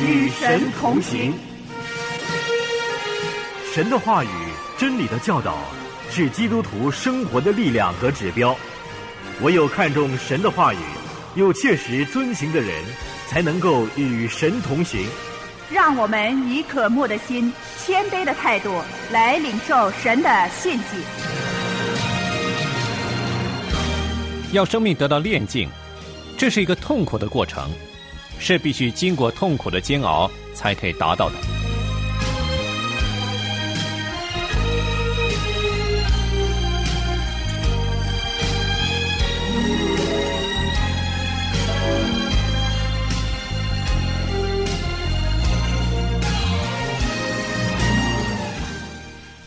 与神同行。神的话语、真理的教导，是基督徒生活的力量和指标。唯有看重神的话语，又切实遵行的人，才能够与神同行。让我们以渴慕的心、谦卑的态度来领受神的信息。要生命得到炼净，这是一个痛苦的过程，是必须经过痛苦的煎熬才可以达到的。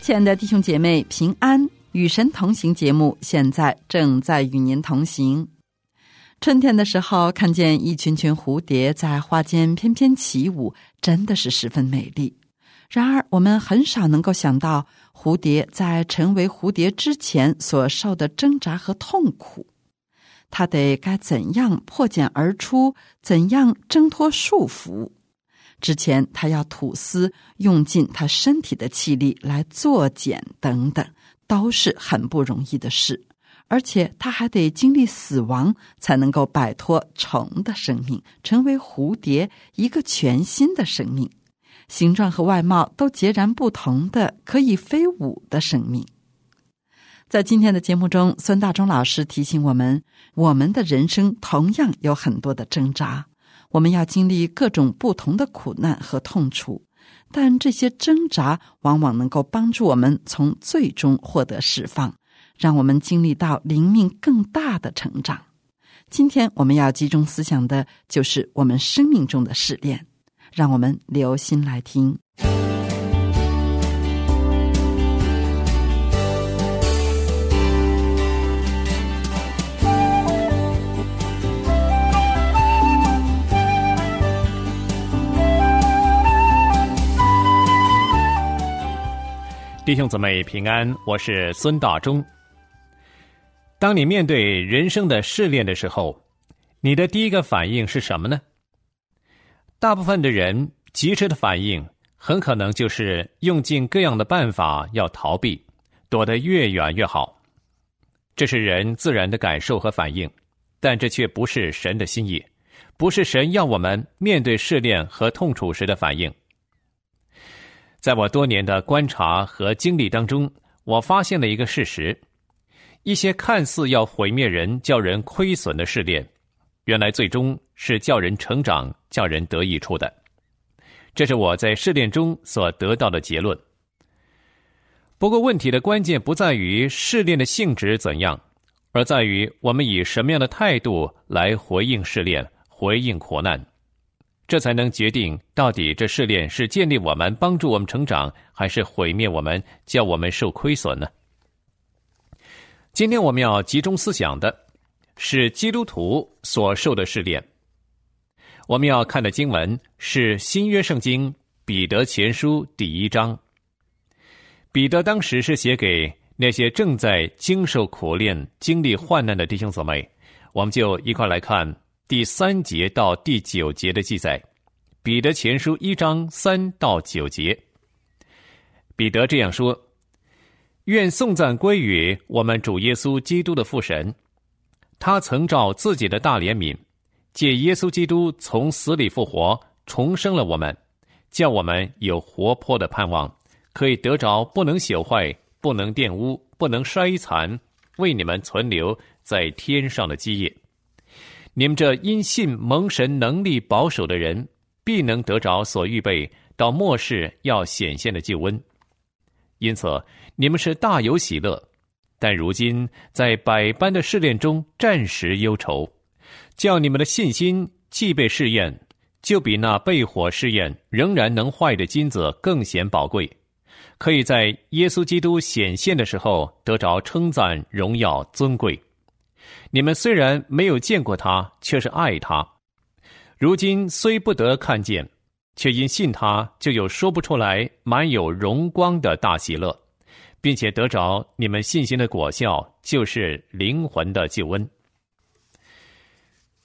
亲爱的弟兄姐妹，平安！与神同行节目现在正在与您同行。春天的时候，看见一群群蝴蝶在花间翩翩起舞，真的是十分美丽。然而，我们很少能够想到蝴蝶在成为蝴蝶之前所受的挣扎和痛苦。它得该怎样破茧而出？怎样挣脱束缚？之前，它要吐丝，用尽它身体的气力来作茧，等等。都是很不容易的事，而且他还得经历死亡，才能够摆脱虫的生命，成为蝴蝶一个全新的生命，形状和外貌都截然不同的可以飞舞的生命。在今天的节目中，孙大中老师提醒我们，我们的人生同样有很多的挣扎，我们要经历各种不同的苦难和痛楚。但这些挣扎往往能够帮助我们从最终获得释放，让我们经历到灵命更大的成长。今天我们要集中思想的就是我们生命中的试炼，让我们留心来听。弟兄姊妹平安，我是孙大中。当你面对人生的试炼的时候，你的第一个反应是什么呢？大部分的人及时的反应，很可能就是用尽各样的办法要逃避，躲得越远越好。这是人自然的感受和反应，但这却不是神的心意，不是神要我们面对试炼和痛楚时的反应。在我多年的观察和经历当中，我发现了一个事实：一些看似要毁灭人、叫人亏损的试炼，原来最终是叫人成长、叫人得益处的。这是我在试炼中所得到的结论。不过，问题的关键不在于试炼的性质怎样，而在于我们以什么样的态度来回应试炼、回应苦难。这才能决定到底这试炼是建立我们、帮助我们成长，还是毁灭我们、叫我们受亏损呢？今天我们要集中思想的是基督徒所受的试炼。我们要看的经文是新约圣经彼得前书第一章。彼得当时是写给那些正在经受苦练、经历患难的弟兄姊妹，我们就一块来看。第三节到第九节的记载，《彼得前书》一章三到九节，彼得这样说：“愿颂赞归于我们主耶稣基督的父神，他曾照自己的大怜悯，借耶稣基督从死里复活，重生了我们，叫我们有活泼的盼望，可以得着不能朽坏、不能玷污、不能衰残，为你们存留在天上的基业。”你们这因信蒙神能力保守的人，必能得着所预备到末世要显现的救恩。因此，你们是大有喜乐，但如今在百般的试炼中暂时忧愁，叫你们的信心既被试验，就比那被火试验仍然能坏的金子更显宝贵，可以在耶稣基督显现的时候得着称赞、荣耀、尊贵。你们虽然没有见过他，却是爱他；如今虽不得看见，却因信他，就有说不出来、满有荣光的大喜乐，并且得着你们信心的果效，就是灵魂的救恩。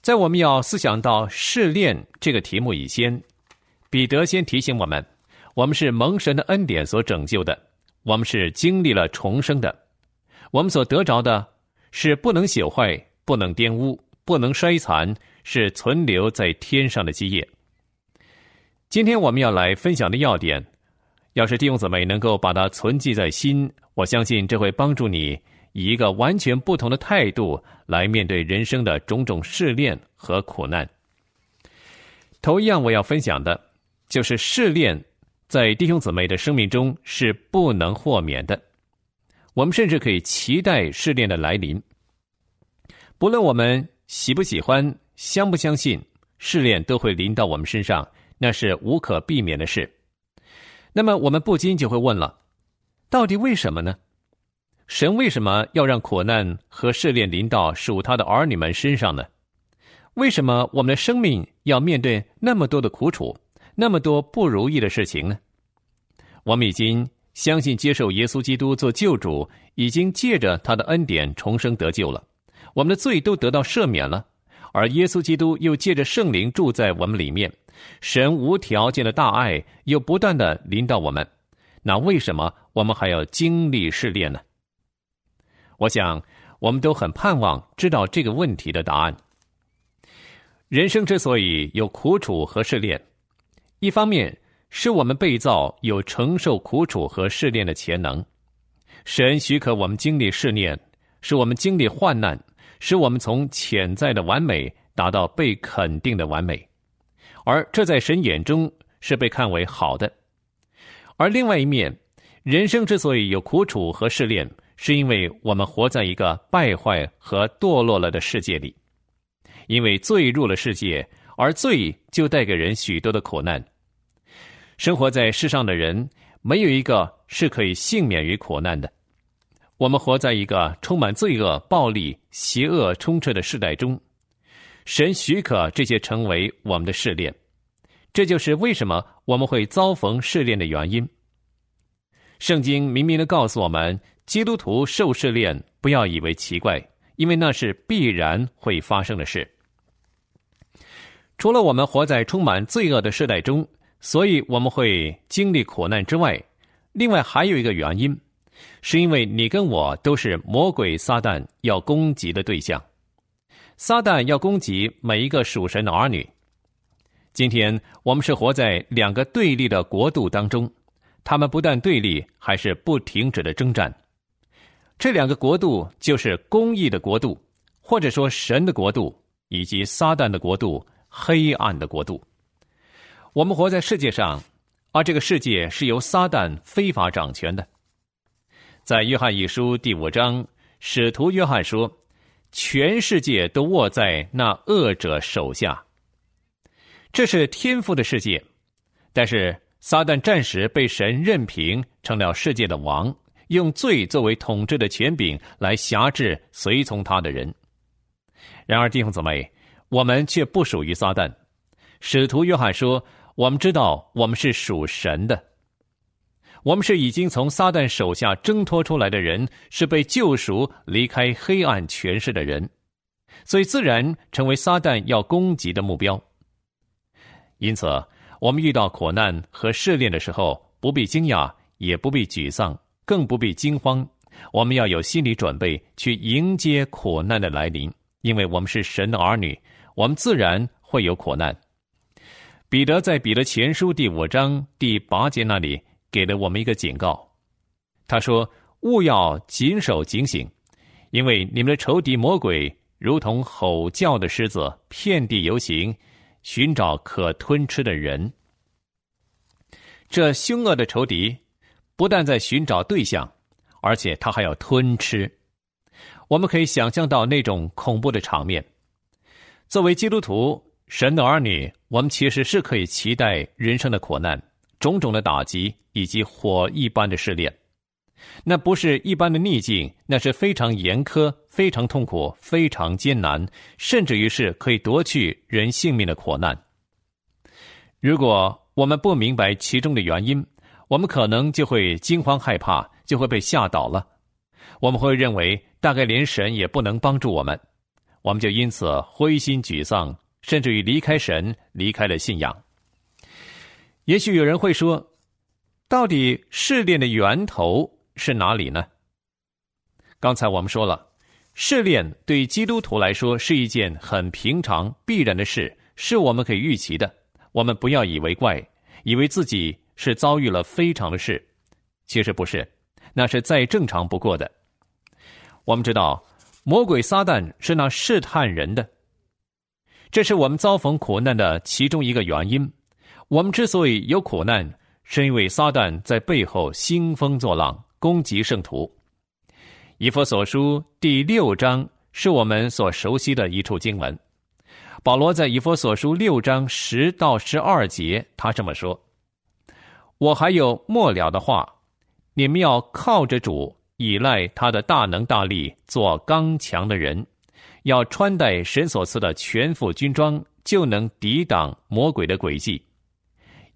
在我们要思想到试炼这个题目以前，彼得先提醒我们：我们是蒙神的恩典所拯救的，我们是经历了重生的，我们所得着的是不能朽坏、不能玷污、不能衰残，是存留在天上的基业。今天我们要来分享的要点，要是弟兄姊妹能够把它存记在心，我相信这会帮助你以一个完全不同的态度来面对人生的种种试炼和苦难。头一样我要分享的。就是试炼，在弟兄姊妹的生命中是不能豁免的。我们甚至可以期待试炼的来临。不论我们喜不喜欢、相不相信，试炼都会临到我们身上，那是无可避免的事。那么，我们不禁就会问了：到底为什么呢？神为什么要让苦难和试炼临到属他的儿女们身上呢？为什么我们的生命要面对那么多的苦楚？那么多不如意的事情呢？我们已经相信接受耶稣基督做救主，已经借着他的恩典重生得救了，我们的罪都得到赦免了，而耶稣基督又借着圣灵住在我们里面，神无条件的大爱又不断的临到我们，那为什么我们还要经历试炼呢？我想我们都很盼望知道这个问题的答案。人生之所以有苦楚和试炼。一方面是我们被造有承受苦楚和试炼的潜能，神许可我们经历试炼，使我们经历患难，使我们从潜在的完美达到被肯定的完美，而这在神眼中是被看为好的。而另外一面，人生之所以有苦楚和试炼，是因为我们活在一个败坏和堕落了的世界里，因为罪入了世界。而罪就带给人许多的苦难。生活在世上的人，没有一个是可以幸免于苦难的。我们活在一个充满罪恶、暴力、邪恶充斥的时代中，神许可这些成为我们的试炼。这就是为什么我们会遭逢试炼的原因。圣经明明的告诉我们，基督徒受试炼，不要以为奇怪，因为那是必然会发生的事。除了我们活在充满罪恶的时代中，所以我们会经历苦难之外，另外还有一个原因，是因为你跟我都是魔鬼撒旦要攻击的对象。撒旦要攻击每一个属神的儿女。今天我们是活在两个对立的国度当中，他们不但对立，还是不停止的征战。这两个国度就是公义的国度，或者说神的国度，以及撒旦的国度。黑暗的国度，我们活在世界上，而这个世界是由撒旦非法掌权的。在约翰一书第五章，使徒约翰说：“全世界都握在那恶者手下。”这是天赋的世界，但是撒旦暂时被神任凭，成了世界的王，用罪作为统治的权柄来辖制随从他的人。然而弟兄姊妹。我们却不属于撒旦。使徒约翰说：“我们知道我们是属神的，我们是已经从撒旦手下挣脱出来的人，是被救赎、离开黑暗权势的人，所以自然成为撒旦要攻击的目标。因此，我们遇到苦难和试炼的时候，不必惊讶，也不必沮丧，更不必惊慌。我们要有心理准备去迎接苦难的来临，因为我们是神的儿女。”我们自然会有苦难。彼得在彼得前书第五章第八节那里给了我们一个警告，他说：“勿要谨守警醒，因为你们的仇敌魔鬼如同吼叫的狮子，遍地游行，寻找可吞吃的人。这凶恶的仇敌不但在寻找对象，而且他还要吞吃。我们可以想象到那种恐怖的场面。”作为基督徒，神的儿女，我们其实是可以期待人生的苦难、种种的打击以及火一般的试炼。那不是一般的逆境，那是非常严苛、非常痛苦、非常艰难，甚至于是可以夺去人性命的苦难。如果我们不明白其中的原因，我们可能就会惊慌害怕，就会被吓倒了。我们会认为，大概连神也不能帮助我们。我们就因此灰心沮丧，甚至于离开神，离开了信仰。也许有人会说，到底试炼的源头是哪里呢？刚才我们说了，试炼对基督徒来说是一件很平常、必然的事，是我们可以预期的。我们不要以为怪，以为自己是遭遇了非常的事，其实不是，那是再正常不过的。我们知道，魔鬼撒旦是那试探人的，这是我们遭逢苦难的其中一个原因。我们之所以有苦难，是因为撒旦在背后兴风作浪，攻击圣徒。以弗所书第六章是我们所熟悉的一处经文。保罗在以弗所书六章十到十二节，他这么说：“我还有末了的话，你们要靠着主，依赖他的大能大力，做刚强的人，要穿戴神所赐的全副军装，就能抵挡魔鬼的诡计。”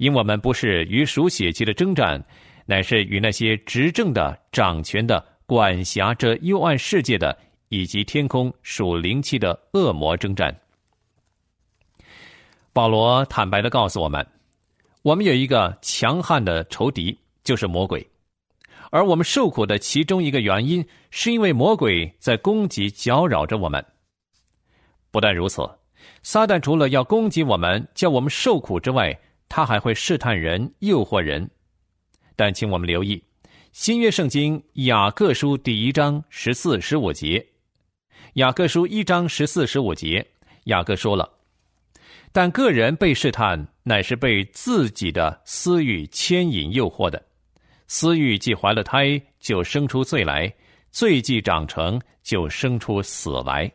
因我们不是与属血气的征战，乃是与那些执政的、掌权的、管辖着幽暗世界的，以及天空属灵气的恶魔征战。保罗坦白的告诉我们，我们有一个强悍的仇敌，就是魔鬼，而我们受苦的其中一个原因，是因为魔鬼在攻击、搅扰着我们。不但如此，撒旦除了要攻击我们、叫我们受苦之外，他还会试探人、诱惑人，但请我们留意新约圣经雅各书第一章十四、十五节。雅各书一章十四、十五节，雅各说了：“但个人被试探，乃是被自己的私欲牵引、诱惑的。私欲既怀了胎，就生出罪来；罪既长成，就生出死来。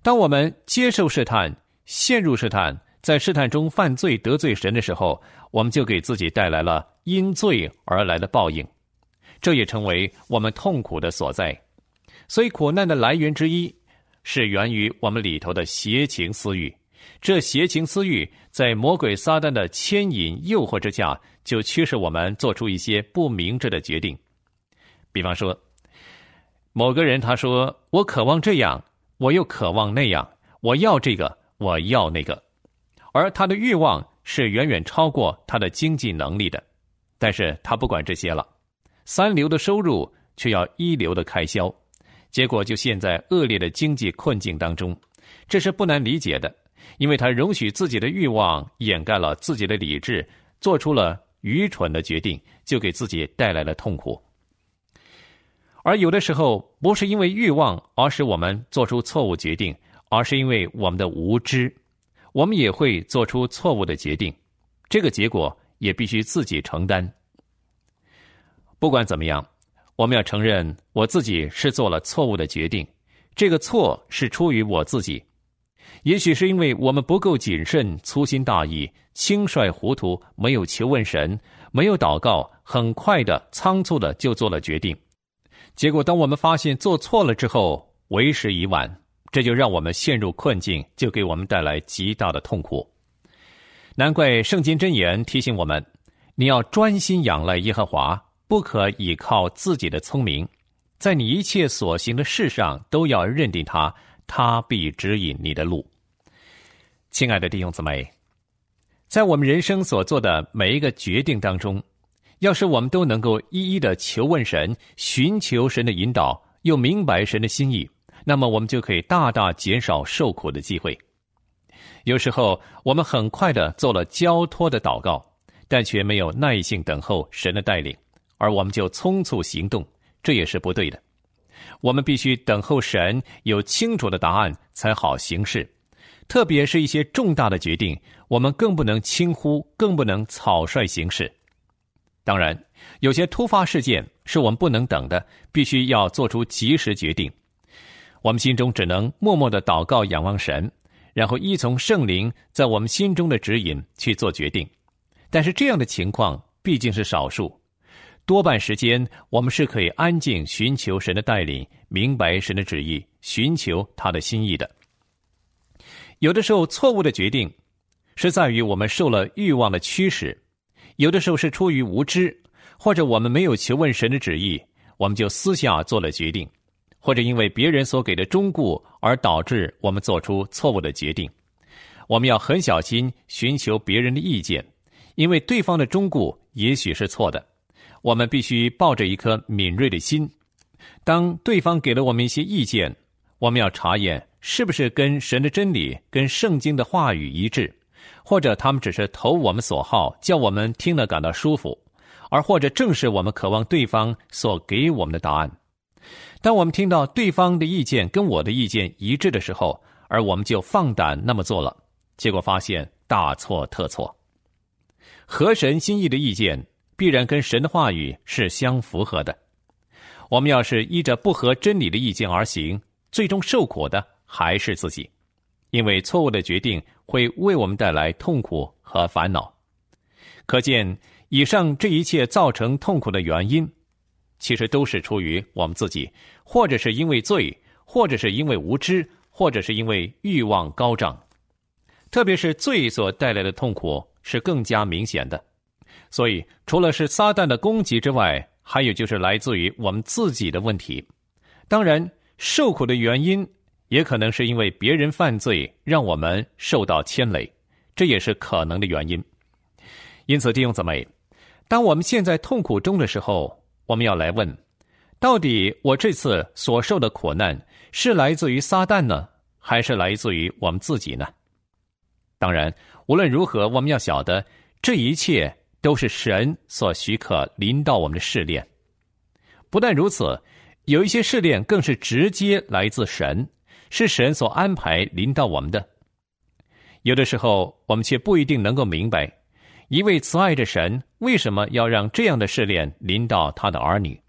当我们接受试探，陷入试探。”在试探中犯罪得罪神的时候，我们就给自己带来了因罪而来的报应，这也成为我们痛苦的所在。所以，苦难的来源之一是源于我们里头的邪情私欲。这邪情私欲在魔鬼撒旦的牵引诱惑之下，就驱使我们做出一些不明智的决定。比方说，某个人他说：“我渴望这样，我又渴望那样，我要这个，我要那个。”而他的欲望是远远超过他的经济能力的，但是他不管这些了，三流的收入却要一流的开销，结果就陷在恶劣的经济困境当中，这是不难理解的，因为他容许自己的欲望掩盖了自己的理智，做出了愚蠢的决定，就给自己带来了痛苦。而有的时候不是因为欲望而使我们做出错误决定，而是因为我们的无知。我们也会做出错误的决定，这个结果也必须自己承担。不管怎么样，我们要承认我自己是做了错误的决定，这个错是出于我自己。也许是因为我们不够谨慎、粗心大意、轻率糊涂，没有求问神，没有祷告，很快的、仓促的就做了决定。结果，当我们发现做错了之后，为时已晚。这就让我们陷入困境，就给我们带来极大的痛苦。难怪圣经箴言提醒我们：你要专心仰赖耶和华，不可倚靠自己的聪明，在你一切所行的事上都要认定他，他必指引你的路。亲爱的弟兄姊妹，在我们人生所做的每一个决定当中，要是我们都能够一一的求问神，寻求神的引导，又明白神的心意。那么我们就可以大大减少受苦的机会。有时候我们很快的做了交托的祷告，但却没有耐性等候神的带领，而我们就匆促行动，这也是不对的。我们必须等候神有清楚的答案才好行事，特别是一些重大的决定，我们更不能轻忽，更不能草率行事。当然，有些突发事件是我们不能等的，必须要做出及时决定。我们心中只能默默的祷告、仰望神，然后依从圣灵在我们心中的指引去做决定。但是这样的情况毕竟是少数，多半时间我们是可以安静寻求神的带领，明白神的旨意，寻求他的心意的。有的时候错误的决定是在于我们受了欲望的驱使，有的时候是出于无知，或者我们没有求问神的旨意，我们就私下做了决定。或者因为别人所给的忠固而导致我们做出错误的决定，我们要很小心寻求别人的意见，因为对方的忠固也许是错的。我们必须抱着一颗敏锐的心，当对方给了我们一些意见，我们要查验是不是跟神的真理、跟圣经的话语一致，或者他们只是投我们所好，叫我们听了感到舒服，而或者正是我们渴望对方所给我们的答案。当我们听到对方的意见跟我的意见一致的时候，而我们就放胆那么做了，结果发现大错特错。合神心意的意见。必然跟神的话语是相符合的。我们要是依着不合真理的意见而行，最终受苦的还是自己，因为错误的决定会为我们带来痛苦和烦恼。可见，以上这一切造成痛苦的原因，其实都是出于我们自己，或者是因为罪，或者是因为无知，或者是因为欲望高涨。特别是罪所带来的痛苦是更加明显的。所以，除了是撒旦的攻击之外，还有就是来自于我们自己的问题。当然，受苦的原因也可能是因为别人犯罪，让我们受到牵累，这也是可能的原因。因此，弟兄姊妹，当我们现在痛苦中的时候，我们要来问：到底我这次所受的苦难是来自于撒旦呢，还是来自于我们自己呢？当然，无论如何，我们要晓得这一切。都是神所许可临到我们的试炼。不但如此，有一些试炼更是直接来自神，是神所安排临到我们的。有的时候，我们却不一定能够明白，一位慈爱的神为什么要让这样的试炼临到他的儿女。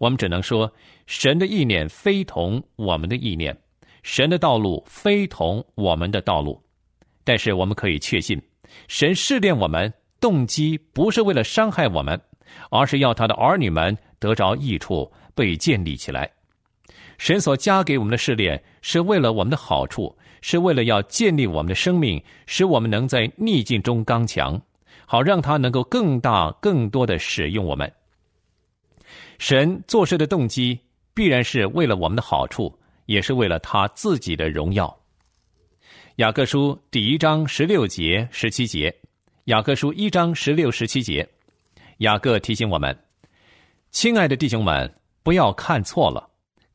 我们只能说，神的意念非同我们的意念，神的道路非同我们的道路。但是，我们可以确信，神试炼我们。动机不是为了伤害我们，而是要他的儿女们得着益处，被建立起来。神所加给我们的试炼，是为了我们的好处，是为了要建立我们的生命，使我们能在逆境中刚强，好让他能够更大、更多的使用我们。神做事的动机必然是为了我们的好处，也是为了他自己的荣耀。雅各书第一章十六节、十七节。雅各书一章十六十七节，雅各提醒我们：亲爱的弟兄们，不要看错了。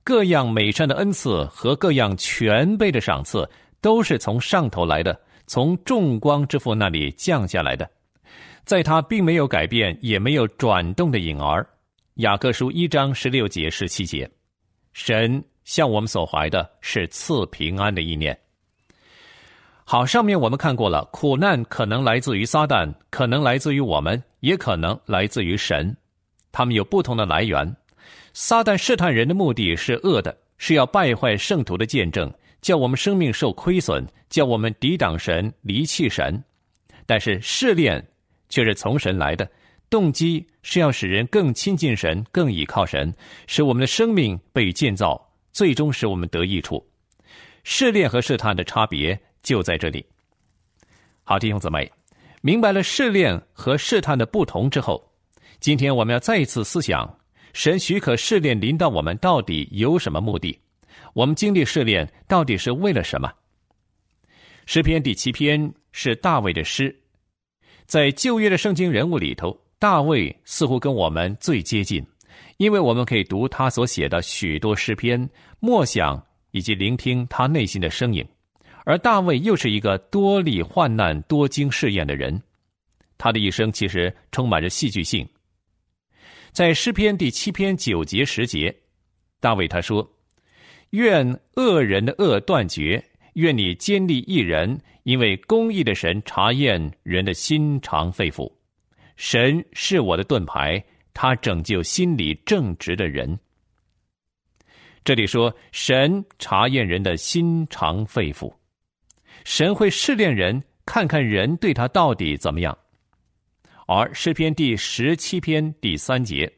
各样美善的恩赐和各样全备的赏赐，都是从上头来的，从众光之父那里降下来的。在他并没有改变，也没有转动的影儿。雅各书一章十六节十七节，神向我们所怀的是赐平安的意念。好，上面我们看过了，苦难可能来自于撒旦，可能来自于我们，也可能来自于神，他们有不同的来源。撒旦试探人的目的是恶的，是要败坏圣徒的见证，叫我们生命受亏损，叫我们抵挡神、离弃神。但是试炼却是从神来的，动机是要使人更亲近神、更倚靠神，使我们的生命被建造，最终使我们得益处。试炼和试探的差别。就在这里。好，弟兄姊妹，明白了试炼和试探的不同之后，今天我们要再一次思想：神许可试炼临到我们，到底有什么目的？我们经历试炼，到底是为了什么？诗篇第七篇是大卫的诗，在旧约的圣经人物里头，大卫似乎跟我们最接近，因为我们可以读他所写的许多诗篇，默想以及聆听他内心的声音。而大卫又是一个多历患难、多经试验的人，他的一生其实充满着戏剧性。在诗篇第七篇九节十节，大卫他说：“愿恶人的恶断绝，愿你坚立一人，因为公义的神查验人的心肠肺腑。神是我的盾牌，他拯救心里正直的人。”这里说神查验人的心肠肺腑。神会试炼人，看看人对他到底怎么样。而诗篇第十七篇第三节，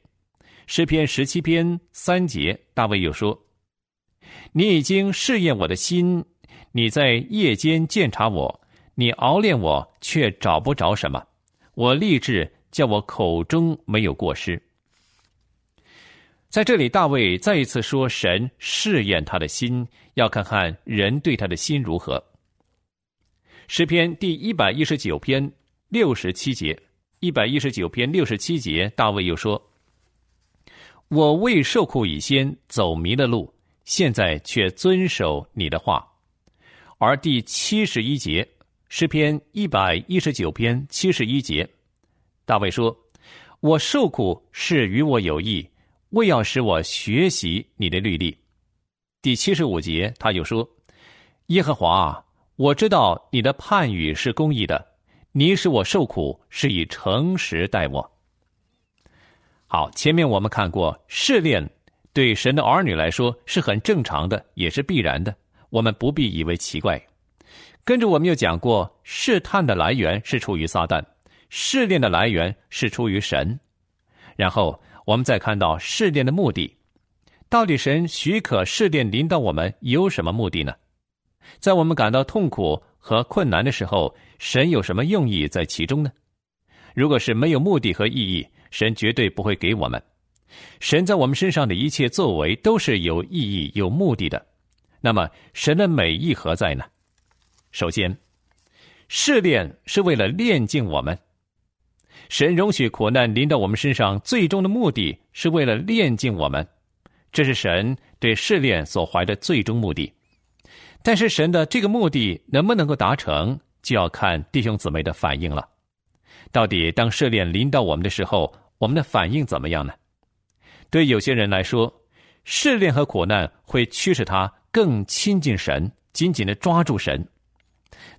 诗篇十七篇三节，大卫又说：“你已经试验我的心，你在夜间鉴察我，你熬炼我，却找不着什么。我立志叫我口中没有过失。”在这里，大卫再一次说：“神试验他的心，要看看人对他的心如何。”诗篇第一百一十九篇六十七节，一百一十九篇六十七节，大卫又说：“我未受苦以先走迷了路，现在却遵守你的话。”而第七十一节，诗篇一百一十九篇七十一节，大卫说：“我受苦是与我有益，为要使我学习你的律例。”第七十五节，他又说：“耶和华，我知道你的判语是公义的。”你使我受苦，是以诚实待我。好，前面我们看过，试炼对神的儿女来说是很正常的，也是必然的，我们不必以为奇怪。跟着我们又讲过，试探的来源是出于撒旦，试炼的来源是出于神。然后我们再看到试炼的目的，到底神许可试炼临到我们有什么目的呢？在我们感到痛苦。和困难的时候，神有什么用意在其中呢？如果是没有目的和意义，神绝对不会给我们。神在我们身上的一切作为都是有意义、有目的的。那么，神的美意何在呢？首先，试炼是为了炼净我们。神容许苦难临到我们身上，最终的目的是为了炼净我们。这是神对试炼所怀的最终目的。但是神的这个目的能不能够达成，就要看弟兄姊妹的反应了。到底当试炼临到我们的时候，我们的反应怎么样呢？对有些人来说，试炼和苦难会驱使他更亲近神，紧紧的抓住神；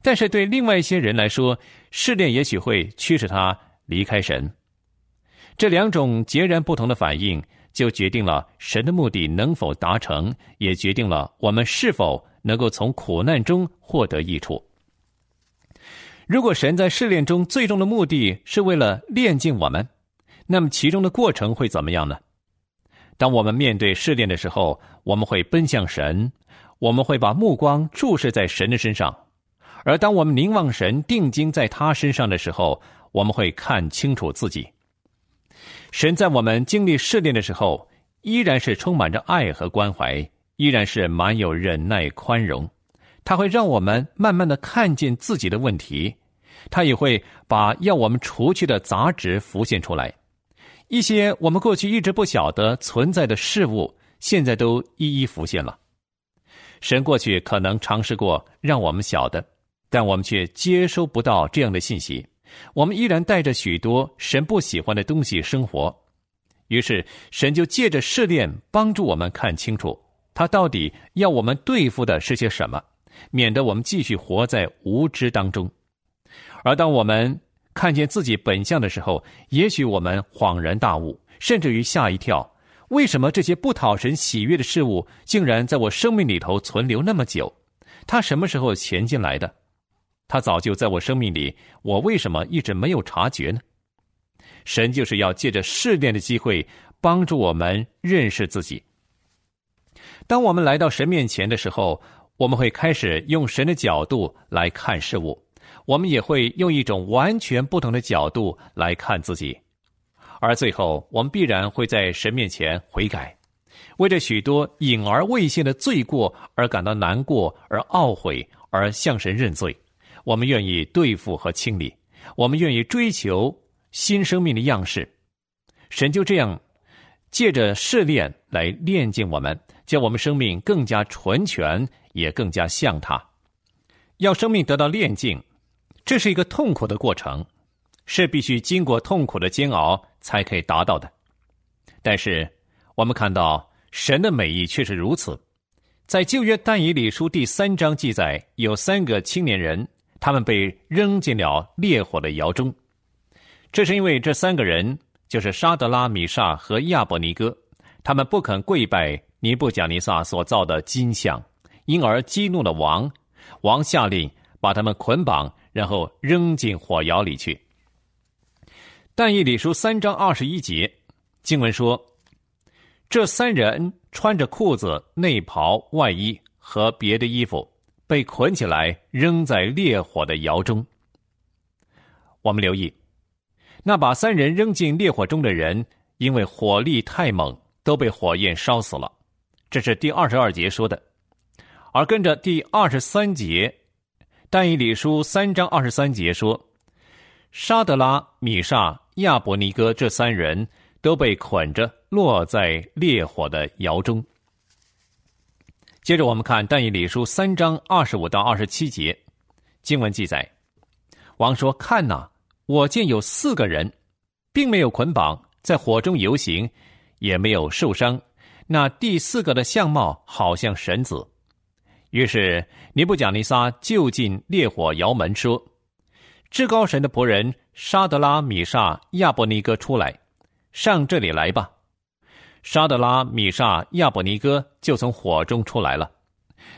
但是对另外一些人来说，试炼也许会驱使他离开神。这两种截然不同的反应，就决定了神的目的能否达成，也决定了我们是否。能够从苦难中获得益处。如果神在试炼中最终的目的是为了炼净我们，那么其中的过程会怎么样呢？当我们面对试炼的时候，我们会奔向神，我们会把目光注视在神的身上；而当我们凝望神、定睛在他身上的时候，我们会看清楚自己。神在我们经历试炼的时候，依然是充满着爱和关怀。依然是满有忍耐、宽容，他会让我们慢慢的看见自己的问题，他也会把要我们除去的杂质浮现出来，一些我们过去一直不晓得存在的事物，现在都一一浮现了。神过去可能尝试过让我们晓得，但我们却接收不到这样的信息，我们依然带着许多神不喜欢的东西生活，于是神就借着试炼帮助我们看清楚。他到底要我们对付的是些什么，免得我们继续活在无知当中。而当我们看见自己本相的时候，也许我们恍然大悟，甚至于吓一跳：为什么这些不讨神喜悦的事物，竟然在我生命里头存留那么久？他什么时候潜进来的？他早就在我生命里，我为什么一直没有察觉呢？神就是要借着试炼的机会，帮助我们认识自己。当我们来到神面前的时候，我们会开始用神的角度来看事物，我们也会用一种完全不同的角度来看自己，而最后我们必然会在神面前悔改，为着许多隐而未现的罪过而感到难过而懊悔，而向神认罪。我们愿意对付和清理，我们愿意追求新生命的样式。神就这样借着试炼来炼净我们。叫我们生命更加纯全，也更加像他。要生命得到炼净，这是一个痛苦的过程，是必须经过痛苦的煎熬才可以达到的。但是我们看到神的美意却是如此。在旧约但以理书第三章记载，有三个青年人，他们被扔进了烈火的窑中。这是因为这三个人就是沙德拉米沙和亚伯尼哥，他们不肯跪拜。尼布贾尼撒所造的金像，因而激怒了王，王下令把他们捆绑，然后扔进火窑里去。但以理书三章二十一节经文说，这三人穿着裤子、内袍、外衣和别的衣服，被捆起来扔在烈火的窑中。我们留意，那把三人扔进烈火中的人，因为火力太猛，都被火焰烧死了。这是第二十二节说的，而跟着第二十三节，但以理书三章二十三节说，沙德拉、米沙、亚伯尼哥这三人都被捆着落在烈火的窑中。接着我们看但以理书三章二十五到二十七节，经文记载：王说：“看哪，我见有四个人，并没有捆绑，在火中游行，也没有受伤。那第四个的相貌好像神子。”于是尼布贾尼撒就近烈火窑门说：“至高神的仆人沙德拉、米沙、亚伯尼哥出来，上这里来吧。”沙德拉、米沙、亚伯尼哥就从火中出来了。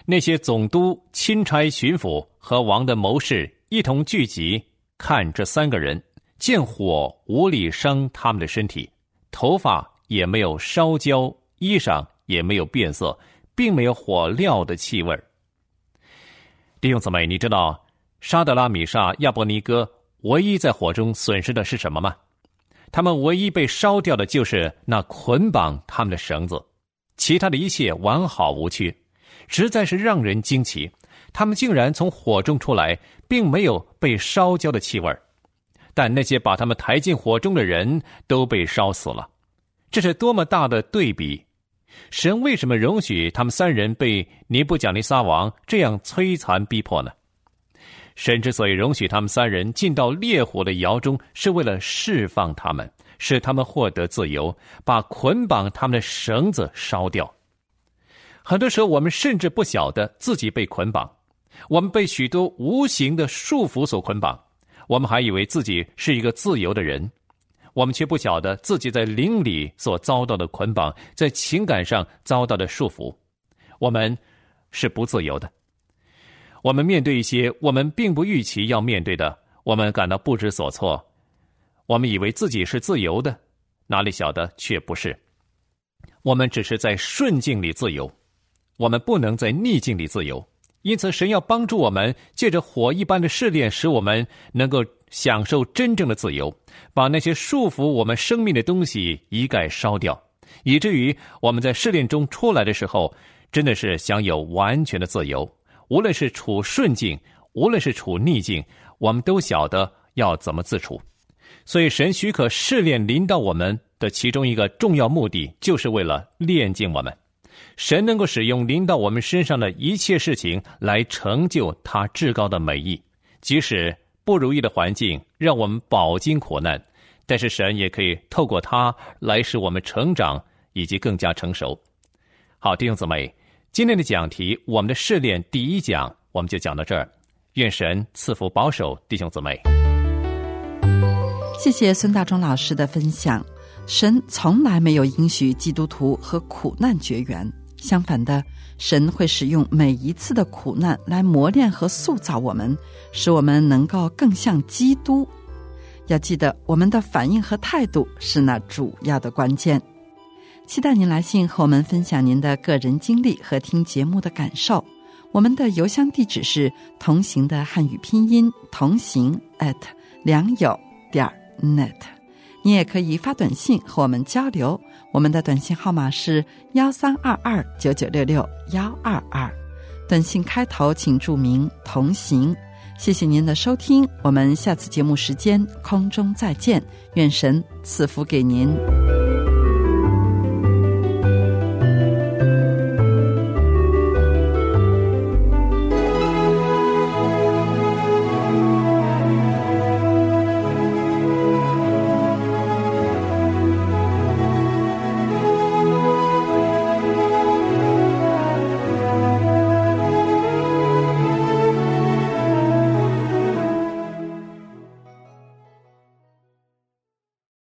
那些总督、钦差、巡抚和王的谋士一同聚集，看这三个人，见火无力伤他们的身体，头发也没有烧焦，衣裳也没有变色，并没有火料的气味弟兄姊妹，你知道沙德拉、米沙、亚伯尼哥唯一在火中损失的是什么吗？他们唯一被烧掉的就是那捆绑他们的绳子，其他的一切完好无缺，实在是让人惊奇。他们竟然从火中出来，并没有被烧焦的气味但那些把他们抬进火中的人都被烧死了，这是多么大的对比！神为什么容许他们三人被尼布贾尼撒王这样摧残逼迫呢？神之所以容许他们三人进到烈火的窑中，是为了释放他们，使他们获得自由，把捆绑他们的绳子烧掉。很多时候，我们甚至不晓得自己被捆绑，我们被许多无形的束缚所捆绑，我们还以为自己是一个自由的人，我们却不晓得自己在灵里所遭到的捆绑，在情感上遭到的束缚，我们是不自由的。我们面对一些我们并不预期要面对的，我们感到不知所措。我们以为自己是自由的，哪里晓得却不是。我们只是在顺境里自由，我们不能在逆境里自由。因此，神要帮助我们，借着火一般的试炼，使我们能够享受真正的自由，把那些束缚我们生命的东西一概烧掉，以至于我们在试炼中出来的时候，真的是享有完全的自由。无论是处顺境，无论是处逆境，我们都晓得要怎么自处。所以，神许可试炼临到我们的其中一个重要目的，就是为了炼净我们。神能够使用临到我们身上的一切事情来成就他至高的美意。即使不如意的环境让我们饱经苦难，但是神也可以透过它来使我们成长以及更加成熟。好，弟兄姊妹。今天的讲题，我们的试炼第一讲，我们就讲到这儿。愿神赐福保守弟兄姊妹。谢谢孙大中老师的分享。神从来没有允许基督徒和苦难绝缘，相反的，神会使用每一次的苦难来磨练和塑造我们，使我们能够更像基督。要记得，我们的反应和态度是那主要的关键。期待您来信和我们分享您的个人经历和听节目的感受。我们的邮箱地址是同行的汉语拼音同行 at 良友点 net。你也可以发短信和我们交流，我们的短信号码是幺三二二九九六六幺二二。短信开头请注明同行。谢谢您的收听，我们下次节目时间空中再见。愿神赐福给您。